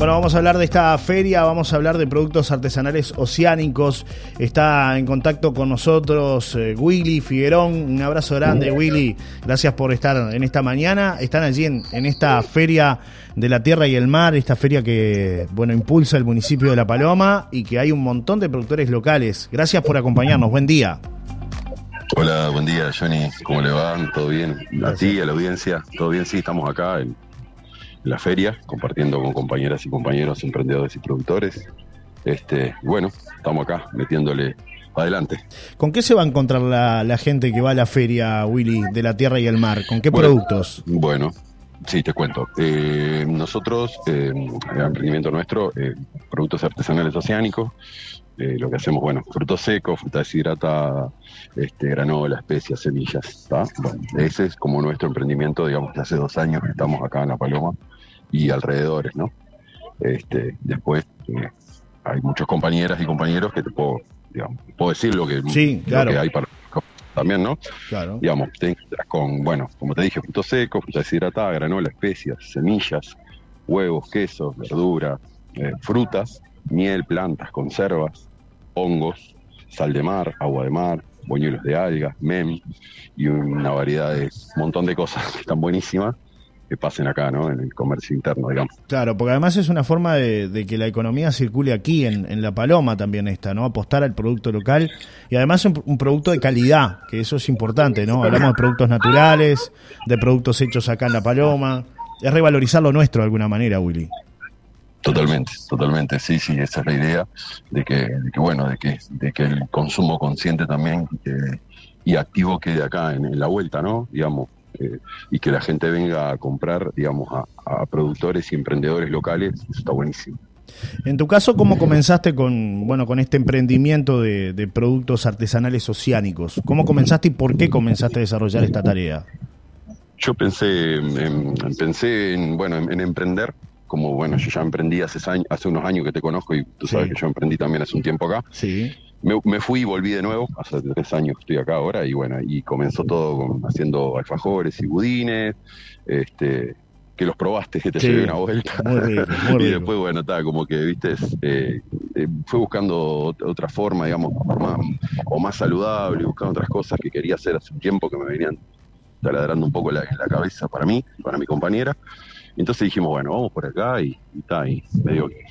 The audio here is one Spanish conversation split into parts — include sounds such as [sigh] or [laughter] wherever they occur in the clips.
Bueno, vamos a hablar de esta feria, vamos a hablar de productos artesanales oceánicos. Está en contacto con nosotros eh, Willy Figuerón. Un abrazo grande, Willy. Gracias por estar en esta mañana. Están allí en, en esta feria de la tierra y el mar, esta feria que, bueno, impulsa el municipio de La Paloma y que hay un montón de productores locales. Gracias por acompañarnos. Buen día. Hola, buen día, Johnny. ¿Cómo le va? ¿Todo bien? A ti, a la audiencia. ¿Todo bien? Sí, estamos acá en la feria, compartiendo con compañeras y compañeros emprendedores y productores. Este, bueno, estamos acá metiéndole adelante. ¿Con qué se va a encontrar la, la gente que va a la feria, Willy, de la tierra y el mar? ¿Con qué Bueno, productos? Bueno, sí, te cuento. Eh, nosotros, eh, el emprendimiento nuestro, eh, productos artesanales oceánicos, eh, lo que hacemos, bueno, frutos secos, fruta deshidratada, este, granola, especias, semillas. Bueno, ese es como nuestro emprendimiento, digamos, que hace dos años que estamos acá en La Paloma y alrededores, ¿no? Este, después eh, hay muchas compañeras y compañeros que te puedo, digamos, puedo decir lo que, Sí, lo claro. que hay para también, ¿no? Claro. digamos, te con, bueno, como te dije, frutos secos, fruta deshidratada, granola, especias, semillas, huevos, quesos, verduras, eh, frutas, miel, plantas, conservas, hongos, sal de mar, agua de mar, boñuelos de algas, mem y una variedad de un montón de cosas que están buenísimas que pasen acá, ¿no? En el comercio interno, digamos. Claro, porque además es una forma de, que la economía circule aquí, en, en La Paloma también está, ¿no? Apostar al producto local y además un, un producto de calidad, que eso es importante, ¿no? Hablamos de productos naturales, de productos hechos acá en La Paloma. Es revalorizar lo nuestro de alguna manera, Willy. Totalmente, totalmente, sí, sí, esa es la idea de que, de que bueno, de que, de que el consumo consciente también eh, y activo quede acá en, en la vuelta, ¿no? Digamos, eh, y que la gente venga a comprar, digamos, a, a productores y emprendedores locales, eso está buenísimo. En tu caso, ¿cómo comenzaste con, bueno, con este emprendimiento de, de productos artesanales oceánicos? ¿Cómo comenzaste y por qué comenzaste a desarrollar esta tarea? Yo pensé, en, en- pensé en, bueno, en, en emprender, como bueno, yo ya emprendí hace, años, hace unos años que te conozco y tú sabes Sí. que yo emprendí también hace un tiempo acá. Sí, Me, me fui y volví de nuevo, hace tres años que estoy acá ahora, y bueno, y comenzó todo con- haciendo alfajores y budines, este, que los probaste, que te Sí, llevé una vuelta. muy rico, muy [laughs] y rico. después, bueno, está como que, viste, eh, eh, fue buscando ot- otra forma, digamos, más, o más saludable, buscando otras cosas que quería hacer hace un tiempo que me venían taladrando un poco la, cabeza para mí, y para mi compañera. Entonces dijimos, bueno, vamos por acá y, y, ta, y medio que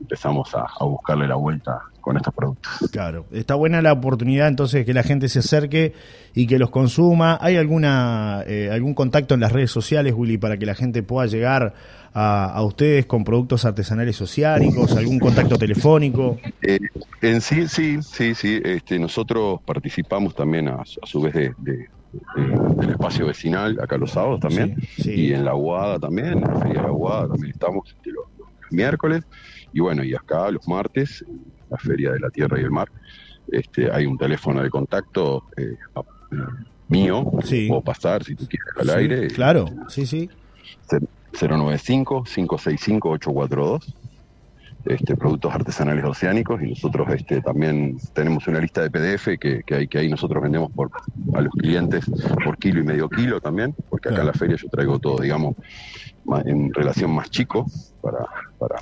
empezamos a, a buscarle la vuelta con estos productos. Claro, está buena la oportunidad entonces que la gente se acerque y que los consuma. ¿Hay alguna eh, algún contacto en las redes sociales, Willy, para que la gente pueda llegar a, a ustedes con productos artesanales oceánicos? ¿Algún contacto telefónico? Eh, en sí, sí, sí, sí. Este, nosotros participamos también a, su- a su vez de- de- del espacio vecinal acá los sábados también Sí, sí. y en la Aguada también, en la feria de la Aguada también estamos este, los, los miércoles y bueno y acá los martes en la feria de la Tierra y el Mar. Este, hay un teléfono de contacto eh, eh, mío, Sí. puedo pasar si tú quieres al aire. Claro, sí, sí. 095-565-842, este, productos artesanales oceánicos, y nosotros este, también tenemos una lista de PDF que, que, hay, que ahí nosotros vendemos por, a los clientes por kilo y medio kilo también, porque acá en la feria yo traigo todo, digamos, en relación más chico para, para,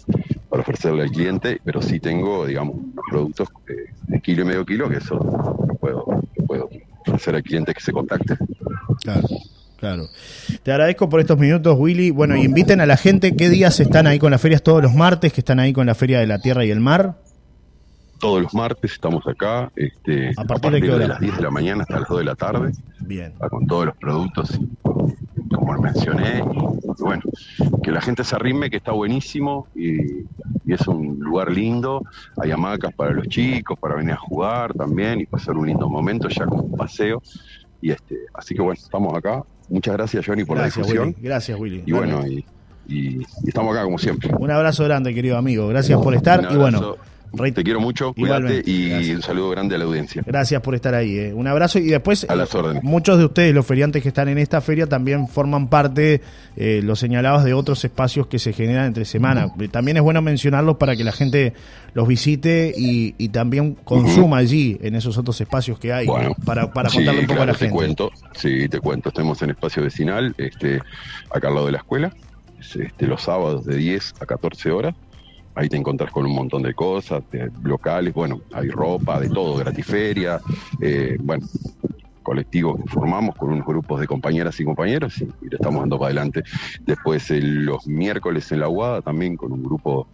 para ofrecerle al cliente, pero sí tengo, digamos, unos productos eh, de kilo y medio kilo que eso lo puedo, lo puedo ofrecer al cliente que se contacte. Claro, claro. Te agradezco por estos minutos, Willy. Bueno, y inviten a la gente, ¿qué días están ahí con las ferias? Todos los martes que están ahí con la Feria de la Tierra y el Mar. Todos los martes estamos acá, este, ¿A partir de qué hora? las 10 de la mañana hasta las 2 de la tarde, Bien. ah, con todos los productos, como mencioné, y bueno, que la gente se arrime, que está buenísimo, y, y es un lugar lindo, hay hamacas para los chicos, para venir a jugar también, y pasar un lindo momento ya con un paseo, y este, así que bueno, estamos acá, muchas gracias Johnny por Gracias, la difusión, Willy. Gracias, Willy. y bueno, y, y- y estamos acá como siempre. Un abrazo grande, querido amigo. Gracias por estar. Y bueno. Rey- Te quiero mucho, cuídate y gracias. un saludo grande a la audiencia. Gracias por estar ahí. eh. Un abrazo y después A las órdenes. muchos de ustedes, los feriantes que están en esta feria, también forman parte, eh, los señalados, de otros espacios que se generan entre semana. También es bueno mencionarlos para que la gente los visite y, y también consuma allí, en esos otros espacios que hay, Bueno, para, para sí, contarle un poco claro, a la gente. Te cuento, sí, te cuento. Estamos en espacio vecinal, este, acá al lado de la escuela. este, los sábados de 10 a 14 horas. Ahí te encontrás con un montón de cosas, locales, bueno, hay ropa, de todo, gratiferia, eh, bueno, colectivo que formamos con unos grupos de compañeras y compañeros y, le estamos dando para adelante. Después los miércoles en la UADA también con un grupo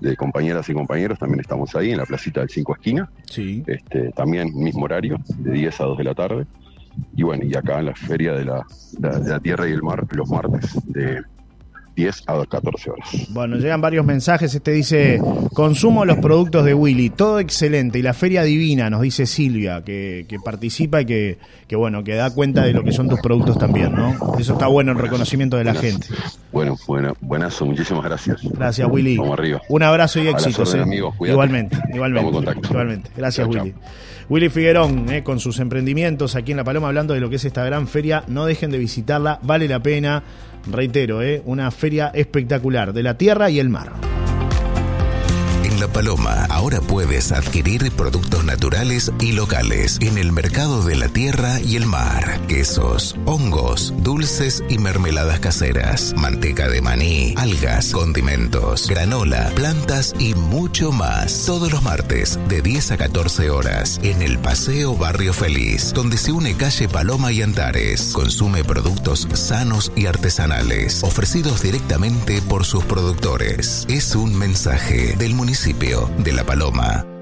de compañeras y compañeros, también estamos ahí en la placita del Cinco Esquina. Sí. Este, también mismo horario, de 10 a 2 de la tarde. Y bueno, y acá en la Feria de la, de la Tierra y el Mar, los martes, de 10 a 14 horas. Bueno, llegan varios mensajes. Este dice: Consumo los productos de Willy, todo excelente. Y la feria divina, nos dice Silvia, que, participa y que, que, bueno, que da cuenta de lo que son tus productos también, ¿no? Eso está bueno en reconocimiento de la gente. Bueno, bueno, buenazo, muchísimas gracias. Gracias, Willy. Vamos arriba. Un abrazo y éxitos. Eh. igualmente, igualmente. Igualmente. Gracias, Willy. Willy Figuerón, eh, con sus emprendimientos aquí en La Paloma, hablando de lo que es esta gran feria. No dejen de visitarla, vale la pena reitero, ¿eh? una feria espectacular de la tierra y el mar. La Paloma ahora puedes adquirir productos naturales y locales en el mercado de la tierra y el mar. Quesos, hongos, dulces y mermeladas caseras, manteca de maní, algas, condimentos, granola, plantas y mucho más. Todos los martes de 10 a 14 horas en el Paseo Barrio Feliz, donde se une calle Paloma y Antares. Consume productos sanos y artesanales, ofrecidos directamente por sus productores. Es un mensaje del de La Paloma.